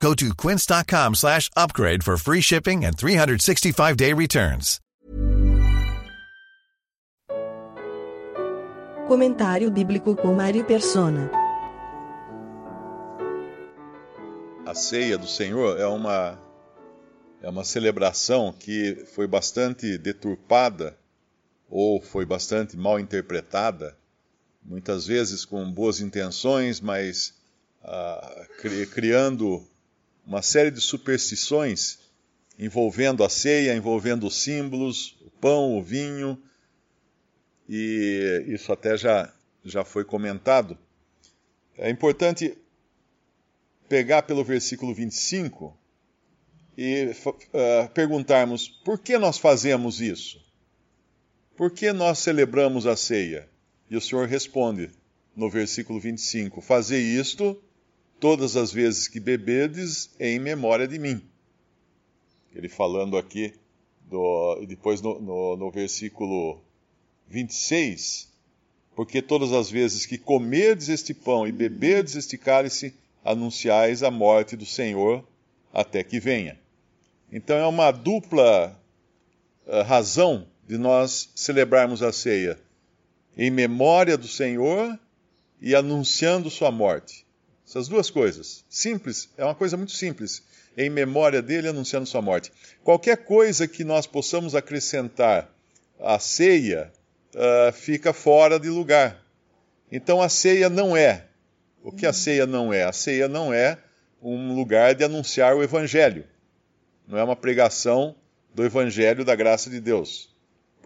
Go to quince.com slash upgrade for free shipping and 365-day returns. Comentário bíblico com Mário Persona. A ceia do Senhor é uma é uma celebração que foi bastante deturpada ou foi bastante mal interpretada, muitas vezes com boas intenções, mas ah, cri criando uma série de superstições envolvendo a ceia, envolvendo os símbolos, o pão, o vinho, e isso até já, já foi comentado. É importante pegar pelo versículo 25 e uh, perguntarmos por que nós fazemos isso? Por que nós celebramos a ceia? E o Senhor responde no versículo 25: Fazei isto todas as vezes que bebedes em memória de mim. Ele falando aqui, do, depois no, no, no versículo 26, porque todas as vezes que comerdes este pão e beberdes este cálice, anunciais a morte do Senhor até que venha. Então é uma dupla uh, razão de nós celebrarmos a ceia em memória do Senhor e anunciando sua morte. Essas duas coisas. Simples, é uma coisa muito simples. Em memória dele, anunciando sua morte. Qualquer coisa que nós possamos acrescentar à ceia uh, fica fora de lugar. Então a ceia não é. O que a ceia não é? A ceia não é um lugar de anunciar o Evangelho. Não é uma pregação do Evangelho da graça de Deus.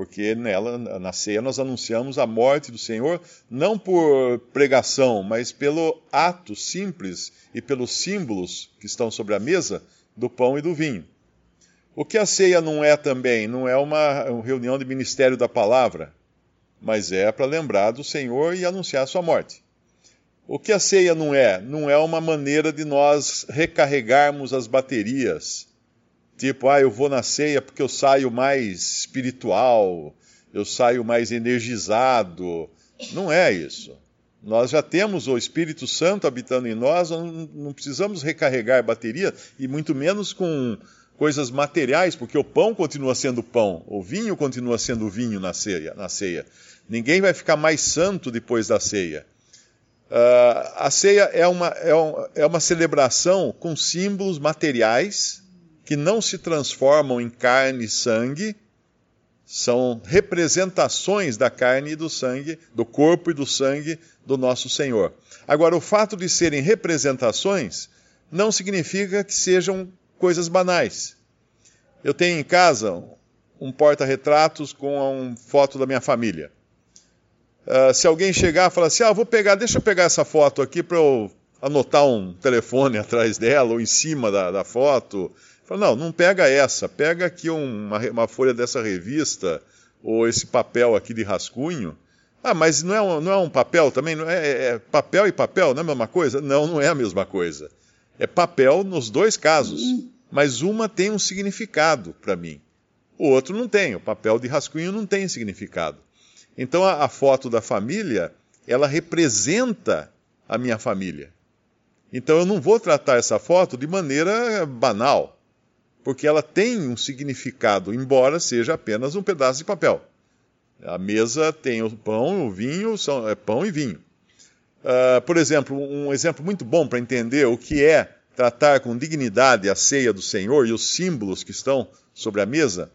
Porque nela, na ceia, nós anunciamos a morte do Senhor, não por pregação, mas pelo ato simples e pelos símbolos que estão sobre a mesa do pão e do vinho. O que a ceia não é também? Não é uma reunião de ministério da palavra mas é para lembrar do Senhor e anunciar a sua morte. O que a ceia não é? Não é uma maneira de nós recarregarmos as baterias. Tipo, ah, eu vou na ceia porque eu saio mais espiritual, eu saio mais energizado. Não é isso. Nós já temos o Espírito Santo habitando em nós, não precisamos recarregar bateria, e muito menos com coisas materiais, porque o pão continua sendo pão, o vinho continua sendo vinho na ceia. Na ceia. Ninguém vai ficar mais santo depois da ceia. Uh, a ceia é uma, é, um, é uma celebração com símbolos materiais que não se transformam em carne e sangue, são representações da carne e do sangue, do corpo e do sangue do nosso Senhor. Agora, o fato de serem representações não significa que sejam coisas banais. Eu tenho em casa um porta-retratos com uma foto da minha família. Uh, se alguém chegar e falar assim, ah, vou pegar, deixa eu pegar essa foto aqui para eu anotar um telefone atrás dela ou em cima da, da foto. Fala, não, não pega essa, pega aqui uma, uma folha dessa revista ou esse papel aqui de rascunho. Ah, mas não é um, não é um papel também? Não é, é, é papel e papel, não é a mesma coisa? Não, não é a mesma coisa é papel nos dois casos, mas uma tem um significado para mim. O outro não tem, o papel de rascunho não tem significado. Então a, a foto da família, ela representa a minha família. Então eu não vou tratar essa foto de maneira banal, porque ela tem um significado, embora seja apenas um pedaço de papel. A mesa tem o pão, o vinho, são, é pão e vinho. Uh, por exemplo, um exemplo muito bom para entender o que é tratar com dignidade a ceia do Senhor e os símbolos que estão sobre a mesa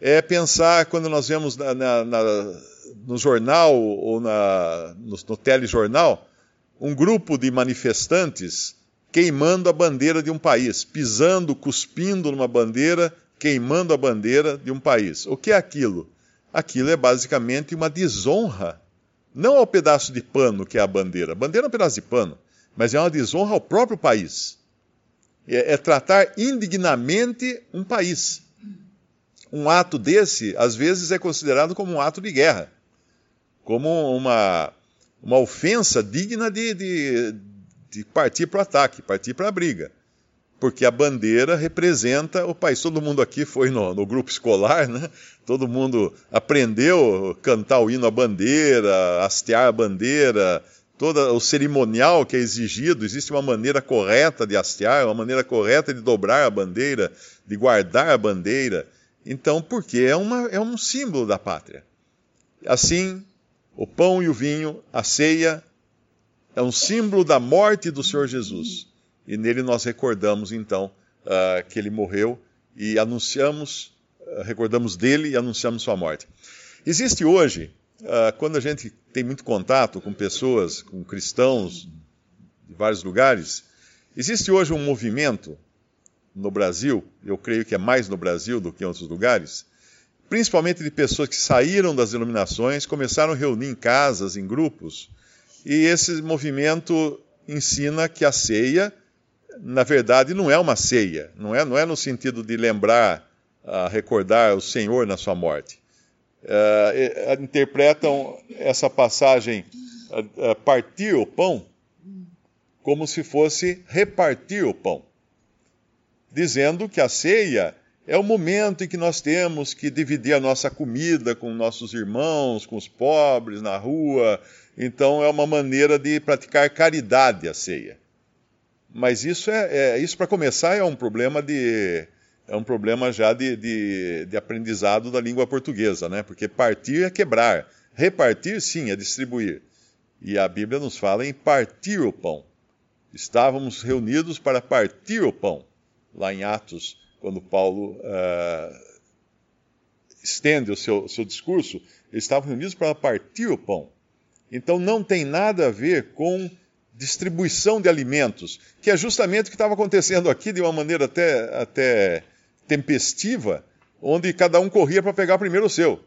é pensar quando nós vemos na, na, na, no jornal ou no, no telejornal um grupo de manifestantes queimando a bandeira de um país, pisando, cuspindo numa bandeira, queimando a bandeira de um país. O que é aquilo? Aquilo é basicamente uma desonra não ao pedaço de pano que é a bandeira. A bandeira é um pedaço de pano, mas é uma desonra ao próprio país. É, é tratar indignamente um país. um ato desse, às vezes, é considerado como um ato de guerra, como uma, uma ofensa digna de, de, de partir para o ataque, partir para a briga. Porque a bandeira representa o país. Todo mundo aqui foi no, no, grupo escolar, né? Todo mundo aprendeu a cantar o hino à bandeira, hastear a bandeira, todo o cerimonial que é exigido. Existe uma maneira correta de hastear, uma maneira correta de dobrar a bandeira, de guardar a bandeira. Então, porque é, uma, é um símbolo da pátria. Assim, o pão e o vinho, a ceia, é um símbolo da morte do Senhor Jesus. E nele nós recordamos, então, uh, que ele morreu e anunciamos, uh, recordamos dele e anunciamos sua morte. Existe hoje Uh, quando a gente tem muito contato com pessoas, com cristãos de vários lugares, existe hoje um movimento no Brasil, eu creio que é mais no Brasil do que em outros lugares, principalmente de pessoas que saíram das denominações, começaram a reunir em casas, em grupos, e esse movimento ensina que a ceia, na verdade, não é uma ceia, não é, não é no sentido de lembrar, uh, recordar o Senhor na sua morte uh, interpretam essa passagem uh, partir o pão como se fosse repartir o pão, dizendo que a ceia é o momento em que nós temos que dividir a nossa comida com nossos irmãos, com os pobres na rua. Então é uma maneira de praticar caridade a ceia. Mas isso é, é isso para começar é um problema de é um problema já de, de, de, aprendizado da língua portuguesa, né? Porque partir é quebrar, repartir sim é distribuir. E a Bíblia nos fala em partir o pão. Estávamos reunidos para partir o pão, lá em Atos, quando Paulo uh, estende o seu, seu discurso, eles estavam reunidos para partir o pão. Então não tem nada a ver com distribuição de alimentos, que é justamente o que estava acontecendo aqui de uma maneira até, até tempestiva, onde cada um corria para pegar primeiro o seu,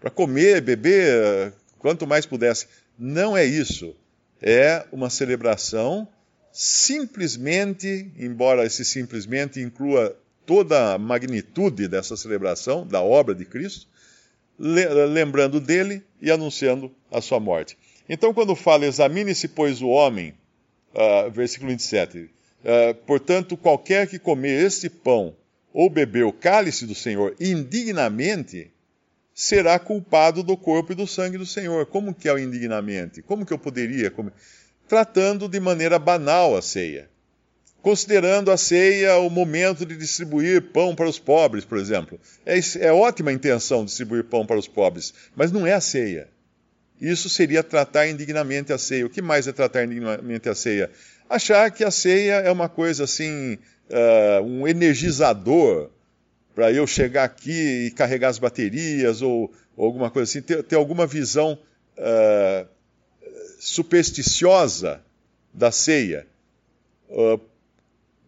para comer, beber, quanto mais pudesse. Não é isso. É uma celebração simplesmente, embora esse simplesmente inclua toda a magnitude dessa celebração, da obra de Cristo, lembrando dele e anunciando a sua morte. Então, quando fala, examine-se, pois, o homem, uh, versículo 27, uh, ah, portanto, qualquer que comer este pão ou beber o cálice do Senhor indignamente, será culpado do corpo e do sangue do Senhor. Como que é o indignamente? Como que eu poderia comer? Tratando de maneira banal a ceia. Considerando a ceia o momento de distribuir pão para os pobres, por exemplo. É, é ótima a intenção distribuir pão para os pobres, mas não é a ceia. Isso seria tratar indignamente a ceia. O que mais é tratar indignamente a ceia? Achar que a ceia é uma coisa assim uh, um energizador para eu chegar aqui e carregar as baterias ou, ou alguma coisa assim, ter, ter alguma visão uh, supersticiosa da ceia. Uh,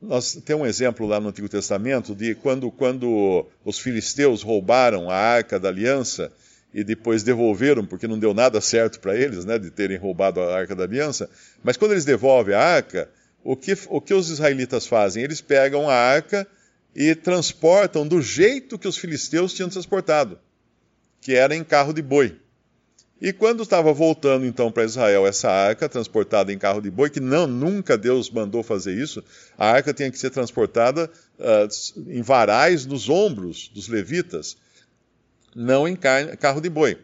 nós temos um exemplo lá no Antigo Testamento de quando, quando os filisteus roubaram a arca da aliança e depois devolveram, porque não deu nada certo para eles, né, de terem roubado a arca da aliança. Mas quando eles devolvem a arca, o que, o que os israelitas fazem? Eles pegam a arca e transportam do jeito que os filisteus tinham transportado, que era em carro de boi. E quando estava voltando então para Israel essa arca transportada em carro de boi, que não nunca Deus mandou fazer isso, a arca tinha que ser transportada uh, em varais nos ombros dos levitas, não em carro de boi.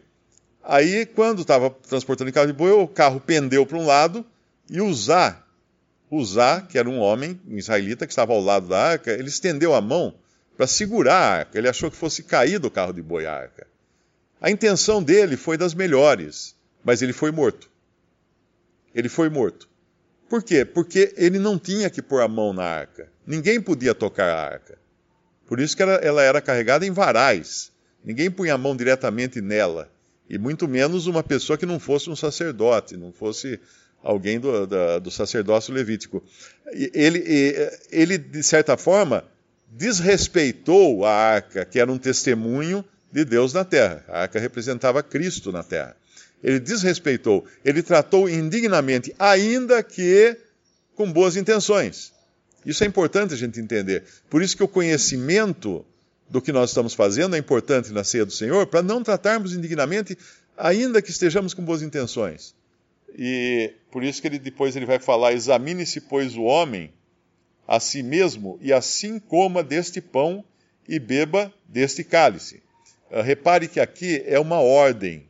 Aí, quando estava transportando em carro de boi, o carro pendeu para um lado e usar Uzá, que era um homem, um israelita, que estava ao lado da arca, ele estendeu a mão para segurar a arca. Ele achou que fosse cair do carro de boi a arca. A intenção dele foi das melhores, mas ele foi morto. Ele foi morto. Por quê? Porque ele não tinha que pôr a mão na arca. Ninguém podia tocar a arca. Por isso que ela, ela era carregada em varais. Ninguém punha a mão diretamente nela. E muito menos uma pessoa que não fosse um sacerdote, não fosse alguém do, da, do sacerdócio levítico. Ele, ele, de certa forma, desrespeitou a arca, que era um testemunho de Deus na terra. A arca representava Cristo na terra. Ele desrespeitou, ele tratou indignamente, ainda que com boas intenções. Isso é importante a gente entender. Por isso que o conhecimento do que nós estamos fazendo é importante na ceia do Senhor para não tratarmos indignamente, ainda que estejamos com boas intenções. E por isso que ele depois ele vai falar: examine-se, pois, o homem a si mesmo, e assim coma deste pão e beba deste cálice. Uh, repare que aqui é uma ordem.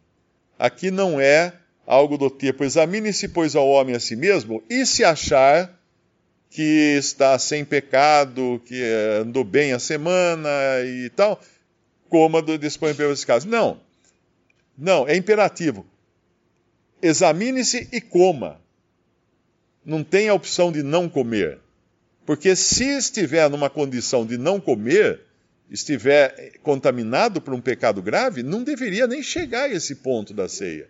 Aqui não é algo do tipo: examine-se, pois, ao homem a si mesmo, e se achar que está sem pecado, que andou bem a semana e tal, coma do dispõe desse caso. Não. Não, é imperativo. Examine-se e coma. Não tem a opção de não comer. Porque se estiver numa condição de não comer, estiver contaminado por um pecado grave, não deveria nem chegar a esse ponto da ceia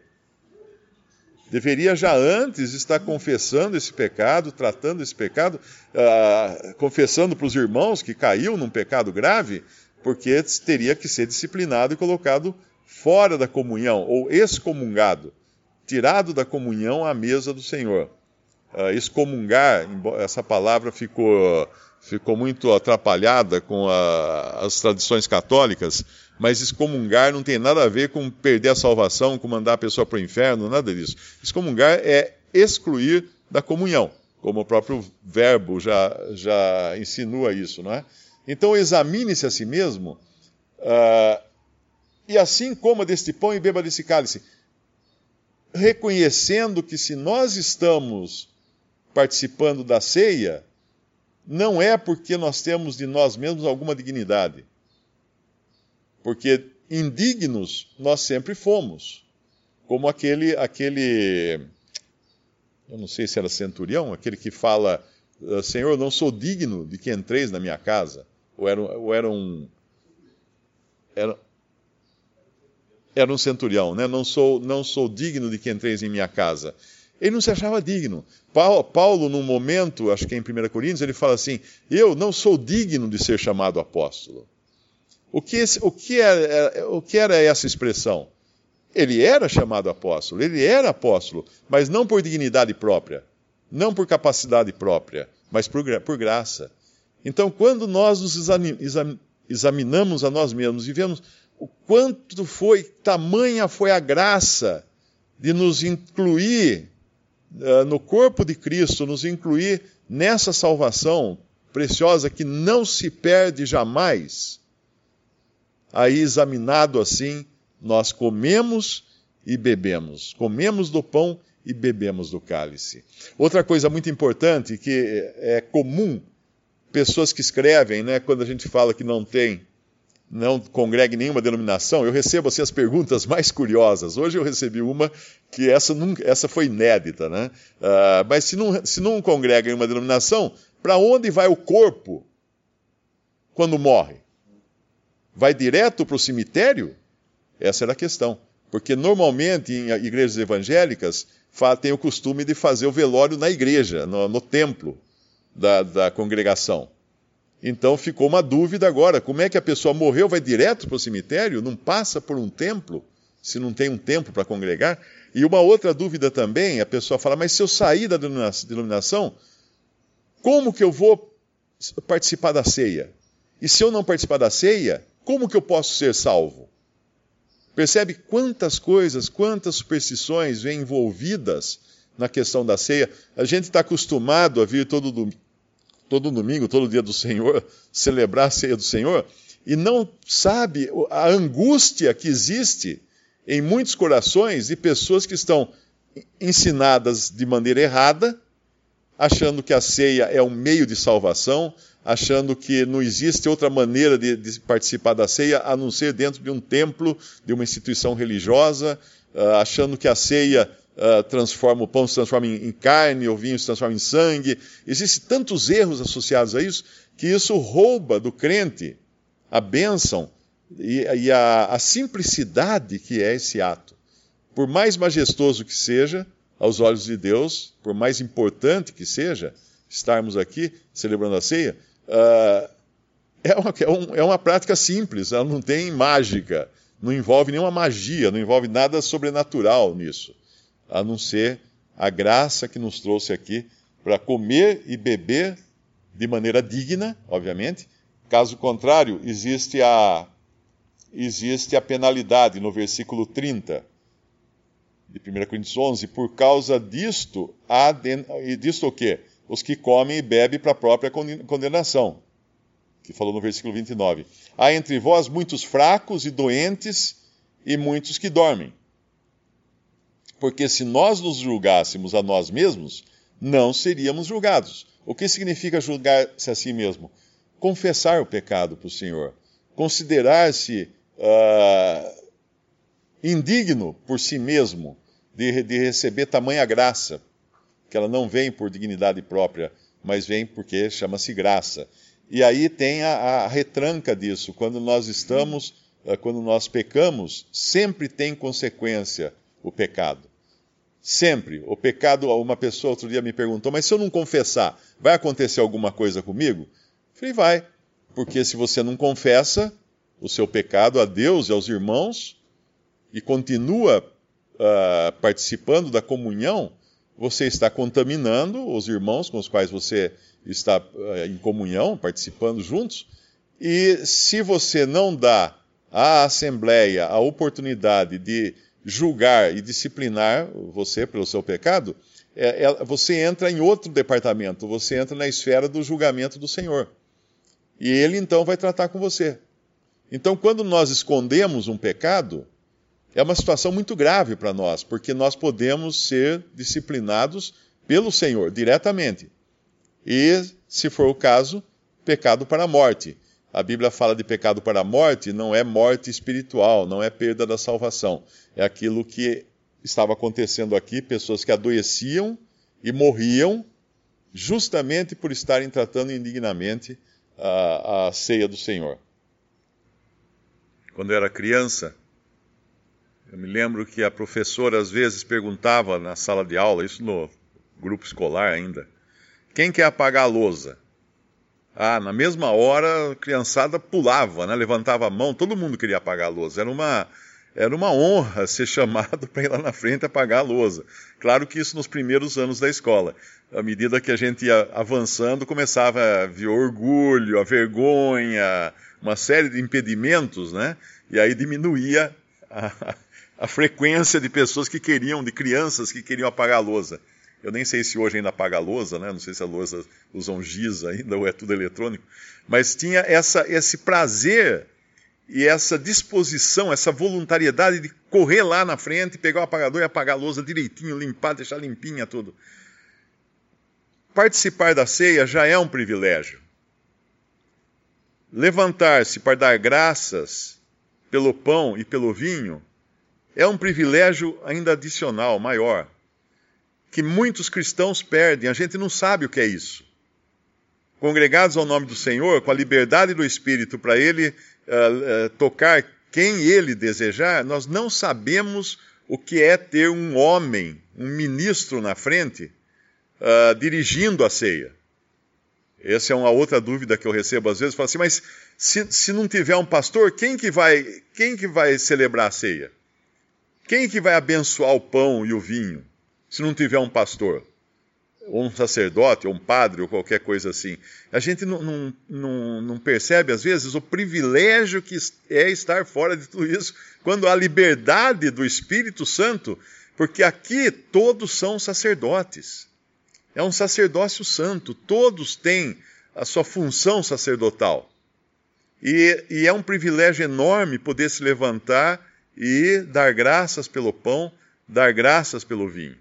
deveria já antes estar confessando esse pecado, tratando esse pecado, uh, confessando para os irmãos que caiu num pecado grave, porque teria que ser disciplinado e colocado fora da comunhão, ou excomungado, tirado da comunhão à mesa do Senhor. Uh, excomungar, essa palavra ficou, ficou muito atrapalhada com a, as tradições católicas, mas excomungar não tem nada a ver com perder a salvação, com mandar a pessoa para o inferno, nada disso. Excomungar é excluir da comunhão, como o próprio verbo já, já insinua isso, não é? Então examine-se a si mesmo, uh, e assim coma deste pão e beba desse cálice, reconhecendo que se nós estamos participando da ceia, não é porque nós temos de nós mesmos alguma dignidade porque indignos nós sempre fomos. Como aquele, aquele, eu não sei se era centurião, aquele que fala, ah, Senhor, não sou digno de que entreis na minha casa. Ou era, ou era um. Era, era um centurião, né? Não sou, não sou digno de que entreis em minha casa. Ele não se achava digno. Paulo, Paulo, num momento, acho que é em 1 Coríntios, ele fala assim: Eu não sou digno de ser chamado apóstolo. O que, o, que era, é, o que era essa expressão? Ele era chamado apóstolo, ele era apóstolo, mas não por dignidade própria, não por capacidade própria, mas por, por graça. Então, quando nós nos examinamos a nós mesmos e vemos o quanto foi, tamanha foi a graça de nos incluir no corpo de Cristo, nos incluir nessa salvação preciosa que não se perde jamais Aí, examinado assim, nós comemos e bebemos. Comemos do pão e bebemos do cálice. Outra coisa muito importante que é comum, pessoas que escrevem, né, quando a gente fala que não tem, não congrega em nenhuma denominação, eu recebo assim, as perguntas mais curiosas. Hoje eu recebi uma que essa, nunca, essa foi inédita, né? Uh, mas se não, se não congrega em uma denominação, para onde vai o corpo quando morre? vai direto para o cemitério? Essa era a questão. Porque normalmente em igrejas evangélicas tem o costume de fazer o velório na igreja, no, no templo da, da congregação. Então ficou uma dúvida agora: como é que a pessoa morreu, vai direto para o cemitério? Não passa por um templo? Se não tem um templo para congregar? E uma outra dúvida também: a pessoa fala, mas se eu sair da denominação, como que eu vou participar da ceia? E se eu não participar da ceia, como que eu posso ser salvo? Percebe quantas coisas, quantas superstições vêm envolvidas na questão da ceia? A gente está acostumado a vir todo, do, todo domingo, todo dia do Senhor, celebrar a ceia do Senhor, e não sabe a angústia que existe em muitos corações de pessoas que estão ensinadas de maneira errada, achando que a ceia é um meio de salvação, achando que não existe outra maneira de, de, participar da ceia a não ser dentro de um templo, de uma instituição religiosa, uh, achando que a ceia uh, transforma, o pão se transforma em, em, carne, o vinho se transforma em sangue. Existem tantos erros associados a isso que isso rouba do crente a bênção e, e a, a simplicidade que é esse ato. Por mais majestoso que seja, aos olhos de Deus, por mais importante que seja estarmos aqui celebrando a ceia, uh, é, uma, é, um, é, uma, prática simples, ela não tem mágica, não envolve nenhuma magia, não envolve nada sobrenatural nisso, a não ser a graça que nos trouxe aqui para comer e beber de maneira digna, obviamente, Caso contrário, existe a, existe a penalidade no versículo 30 de 1 Coríntios 11. Por causa disto, há de, e disto o quê? Os que comem e bebem para a própria condenação. Que falou no versículo 29. Há entre vós muitos fracos e doentes e muitos que dormem. Porque se nós nos julgássemos a nós mesmos, não seríamos julgados. O que significa julgar-se a si mesmo? Confessar o pecado para o Senhor. Considerar-se uh, indigno por si mesmo de, de receber tamanha graça, que ela não vem por dignidade própria, mas vem porque chama-se graça. E aí tem a, a, retranca disso. Quando nós estamos, uh, quando nós pecamos, sempre tem consequência o pecado. Sempre. O pecado, uma pessoa outro dia me perguntou, mas se eu não confessar, vai acontecer alguma coisa comigo? Eu falei, vai. Porque se você não confessa o seu pecado a Deus e aos irmãos, e continua uh, participando da comunhão, você está contaminando os irmãos com os quais você está uh, em comunhão, participando juntos, e se você não dá à Assembleia a oportunidade de julgar e disciplinar você pelo seu pecado, é, é, você entra em outro departamento, você entra na esfera do julgamento do Senhor. E ele então vai tratar com você. Então, quando nós escondemos um pecado, é uma situação muito grave para nós, porque nós podemos ser disciplinados pelo Senhor diretamente. E, se for o caso, pecado para a morte a Bíblia fala de pecado para a morte, não é morte espiritual, não é perda da salvação. É aquilo que estava acontecendo aqui: pessoas que adoeciam e morriam justamente por estarem tratando indignamente a, a ceia do Senhor. Quando eu era criança, eu me lembro que a professora às vezes perguntava na sala de aula, isso no grupo escolar ainda, quem quer apagar a lousa? Ah, na mesma hora a criançada pulava, né? levantava a mão, todo mundo queria apagar a lousa. Era uma, era uma honra ser chamado para ir lá na frente apagar a lousa. Claro que isso nos primeiros anos da escola. À medida que a gente ia avançando, começava a vir orgulho, a vergonha, uma série de impedimentos, né? E aí diminuía a, a frequência de pessoas que queriam, de crianças que queriam apagar a lousa. Eu nem sei se hoje ainda apaga a lousa, né? não sei se a lousa usam giz ainda ou é tudo eletrônico, mas tinha essa, esse prazer e essa disposição, essa voluntariedade de correr lá na frente, pegar o apagador e apagar a lousa direitinho, limpar, deixar limpinha tudo. Participar da ceia já é um privilégio. Levantar-se para dar graças pelo pão e pelo vinho é um privilégio ainda adicional, maior que muitos cristãos perdem. A gente não sabe o que é isso. Congregados ao nome do Senhor, com a liberdade do Espírito para Ele uh, uh, tocar quem Ele desejar, nós não sabemos o que é ter um homem, um ministro na frente, uh, dirigindo a ceia. Essa é uma outra dúvida que eu recebo às vezes. Falo assim, mas se, se não tiver um pastor, quem que, vai, quem que vai celebrar a ceia? Quem que vai abençoar o pão e o vinho? Se não tiver um pastor, ou um sacerdote, ou um padre, ou qualquer coisa assim. A gente não, não, não, não, percebe, às vezes, o privilégio que é estar fora de tudo isso, quando há liberdade do Espírito Santo, porque aqui todos são sacerdotes. É um sacerdócio santo, todos têm a sua função sacerdotal. E, e é um privilégio enorme poder se levantar e dar graças pelo pão, dar graças pelo vinho.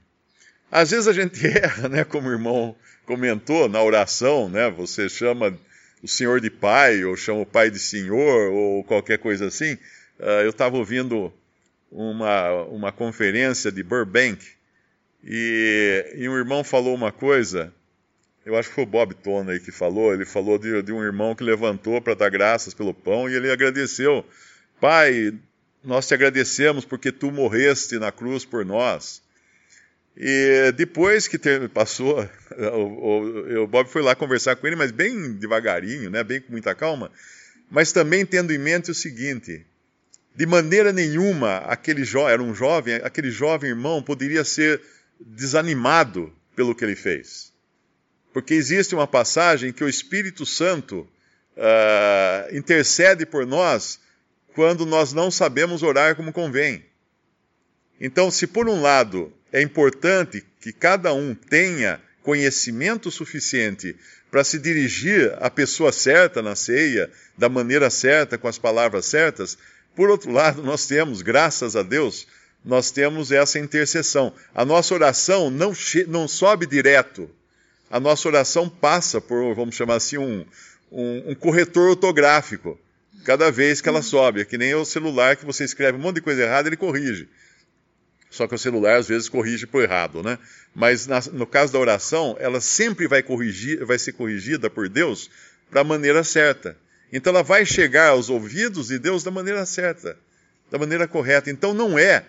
Às vezes a gente erra, né? Como o irmão comentou na oração, né? Você chama o senhor de pai, ou chama o pai de senhor, ou qualquer coisa assim. Uh, eu estava ouvindo uma, uma conferência de Burbank e, e, um irmão falou uma coisa. Eu acho que foi o Bob Tona que falou. Ele falou de, de um irmão que levantou para dar graças pelo pão e ele agradeceu. Pai, nós te agradecemos porque tu morreste na cruz por nós. E depois que passou, o, o, o, Bob foi lá conversar com ele, mas bem devagarinho, né, bem com muita calma, mas também tendo em mente o seguinte: de maneira nenhuma aquele jovem, era um jovem, aquele jovem irmão poderia ser desanimado pelo que ele fez. Porque existe uma passagem que o Espírito Santo uh, intercede por nós quando nós não sabemos orar como convém. Então, se por um lado é importante que cada um tenha conhecimento suficiente para se dirigir à pessoa certa na ceia, da maneira certa, com as palavras certas, por outro lado, nós temos, graças a Deus, nós temos essa intercessão. A nossa oração não, não sobe direto. A nossa oração passa por, vamos chamar assim, um, um, um corretor ortográfico. Cada vez que ela sobe. É que nem o celular que você escreve um monte de coisa errada, ele corrige. Só que o celular às vezes corrige por errado, né? Mas na, no caso da oração, ela sempre vai corrigir, vai ser corrigida por Deus para a maneira certa. Então ela vai chegar aos ouvidos de Deus da maneira certa, da maneira correta. Então não é,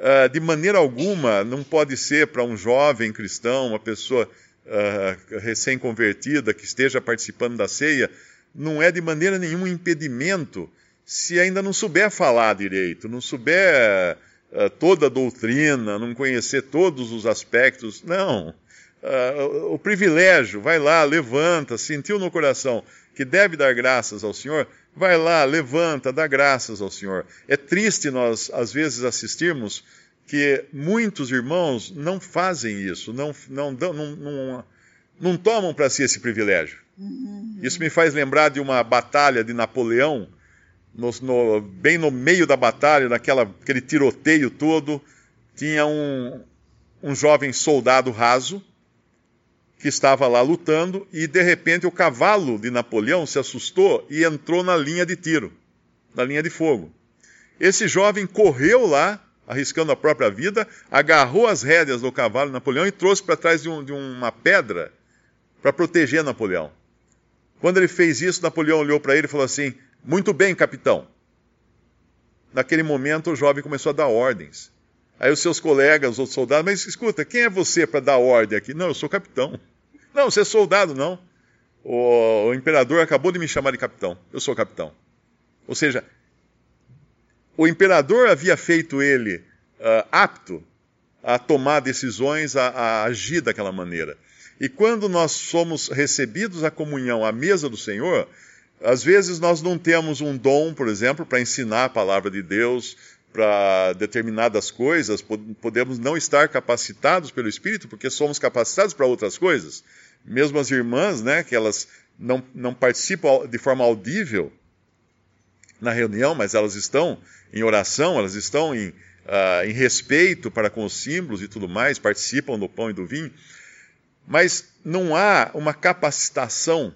uh, de maneira alguma, não pode ser para um jovem cristão, uma pessoa uh, recém-convertida que esteja participando da ceia, não é de maneira nenhuma um impedimento se ainda não souber falar direito, não souber uh, toda a doutrina, não conhecer todos os aspectos. Não. Uh, o privilégio, vai lá, levanta, sentiu no coração que deve dar graças ao Senhor, vai lá, levanta, dá graças ao Senhor. É triste nós, às vezes, assistirmos que muitos irmãos não fazem isso, não, não, não, não, não tomam para si esse privilégio. Uhum. Isso me faz lembrar de uma batalha de Napoleão, no, no, bem no meio da batalha, naquela, aquele tiroteio todo, tinha um, um jovem soldado raso que estava lá lutando e de repente o cavalo de Napoleão se assustou e entrou na linha de tiro, na linha de fogo. Esse jovem correu lá, arriscando a própria vida, agarrou as rédeas do cavalo de Napoleão e trouxe para trás de, um, de uma pedra para proteger Napoleão. Quando ele fez isso, Napoleão olhou para ele e falou assim: Muito bem, capitão. Naquele momento, o jovem começou a dar ordens. Aí os seus colegas, os outros soldados, mas escuta, quem é você para dar ordem aqui? Não, eu sou capitão. Não, você é soldado, não. O, o, imperador acabou de me chamar de capitão. Eu sou capitão. Ou seja, o imperador havia feito ele uh, apto a tomar decisões, a, a agir daquela maneira. E quando nós somos recebidos à comunhão à mesa do Senhor, às vezes nós não temos um dom, por exemplo, para ensinar a palavra de Deus para determinadas coisas, podemos não estar capacitados pelo Espírito, porque somos capacitados para outras coisas. Mesmo as irmãs, né, que elas não, não participam de forma audível na reunião, mas elas estão em oração, elas estão em, uh, em respeito para com os símbolos e tudo mais, participam do pão e do vinho. Mas não há uma capacitação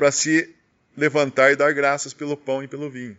para se levantar e dar graças pelo pão e pelo vinho.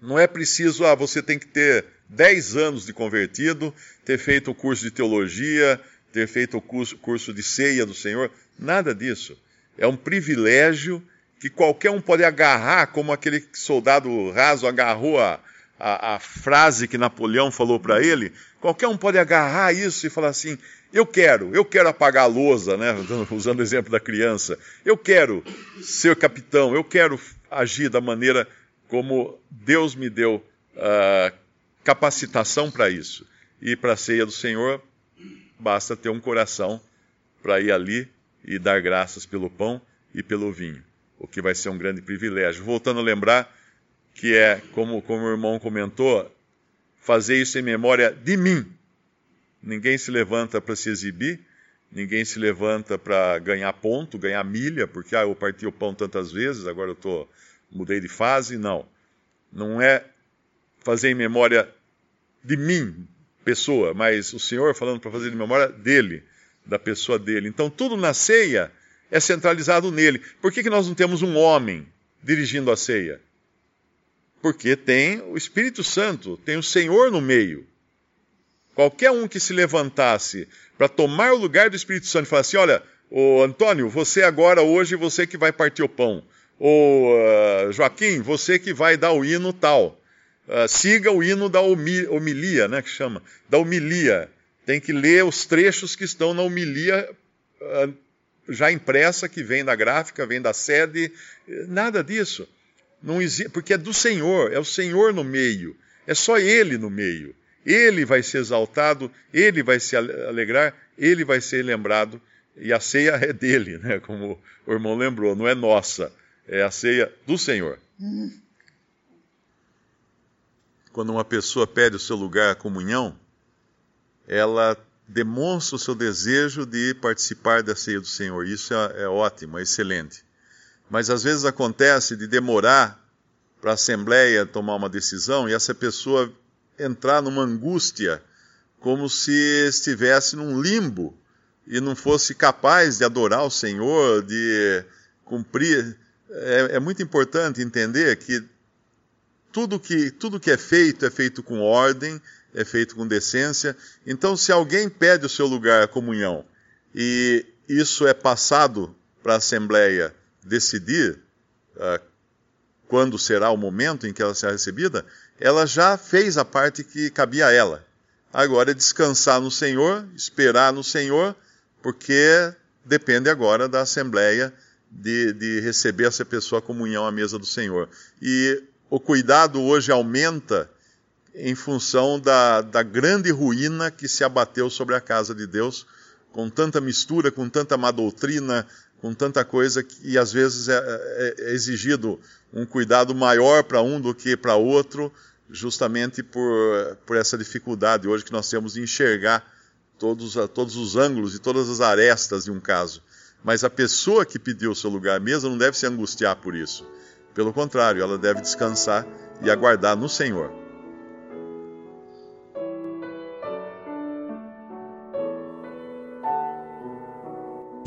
Não é preciso, ah, você tem que ter 10 anos de convertido, ter feito o curso de teologia, ter feito o curso, curso de ceia do Senhor. Nada disso. É um privilégio que qualquer um pode agarrar, como aquele soldado raso agarrou a, a, a frase que Napoleão falou para ele. Qualquer um pode agarrar isso e falar assim: eu quero, eu quero apagar a lousa, né? usando o exemplo da criança. Eu quero ser capitão, eu quero agir da maneira como Deus me deu uh, capacitação para isso. E para a ceia do Senhor, basta ter um coração para ir ali e dar graças pelo pão e pelo vinho, o que vai ser um grande privilégio. Voltando a lembrar que é, como, como o irmão comentou, fazer isso em memória de mim Ninguém se levanta para se exibir, ninguém se levanta para ganhar ponto, ganhar milha, porque ah, eu parti o pão tantas vezes, agora eu tô, mudei de fase. Não. Não é fazer em memória de mim, pessoa, mas o Senhor falando para fazer em memória dele, da pessoa dele. Então tudo na ceia é centralizado nele. Por que, que nós não temos um homem dirigindo a ceia? Porque tem o Espírito Santo, tem o Senhor no meio. Qualquer um que se levantasse para tomar o lugar do Espírito Santo e falar assim: olha, ô Antônio, você agora, hoje, você que vai partir o pão. Ô uh, Joaquim, você que vai dar o hino tal. Uh, siga o hino da homilia, né, que chama, da homilia. Tem que ler os trechos que estão na homilia uh, já impressa, que vem da gráfica, vem da sede. Nada disso. Não existe, porque é do Senhor, é o Senhor no meio. É só Ele no meio. Ele vai ser exaltado, ele vai se alegrar, ele vai ser lembrado e a ceia é dele, né? como o irmão lembrou, não é nossa, é a ceia do Senhor. Quando uma pessoa pede o seu lugar à comunhão, ela demonstra o seu desejo de participar da ceia do Senhor. Isso é, é ótimo, é excelente. Mas às vezes acontece de demorar para a Assembleia tomar uma decisão e essa pessoa entrar numa angústia, como se estivesse num limbo e não fosse capaz de adorar o Senhor, de cumprir. É, é muito importante entender que tudo que, tudo que é feito é feito com ordem, é feito com decência. Então, se alguém pede o seu lugar à comunhão e isso é passado para a Assembleia decidir uh, quando será o momento em que ela será recebida, ela já fez a parte que cabia a ela. Agora é descansar no Senhor, esperar no Senhor, porque depende agora da Assembleia de, de receber essa pessoa a comunhão à mesa do Senhor. E o cuidado hoje aumenta em função da, da grande ruína que se abateu sobre a casa de Deus, com tanta mistura, com tanta má doutrina, com tanta coisa e às vezes é, é, é exigido um cuidado maior para um do que para outro, justamente por, por essa dificuldade hoje que nós temos de enxergar todos, todos os ângulos e todas as arestas de um caso. Mas a pessoa que pediu o seu lugar à mesa não deve se angustiar por isso. Pelo contrário, ela deve descansar e aguardar no Senhor.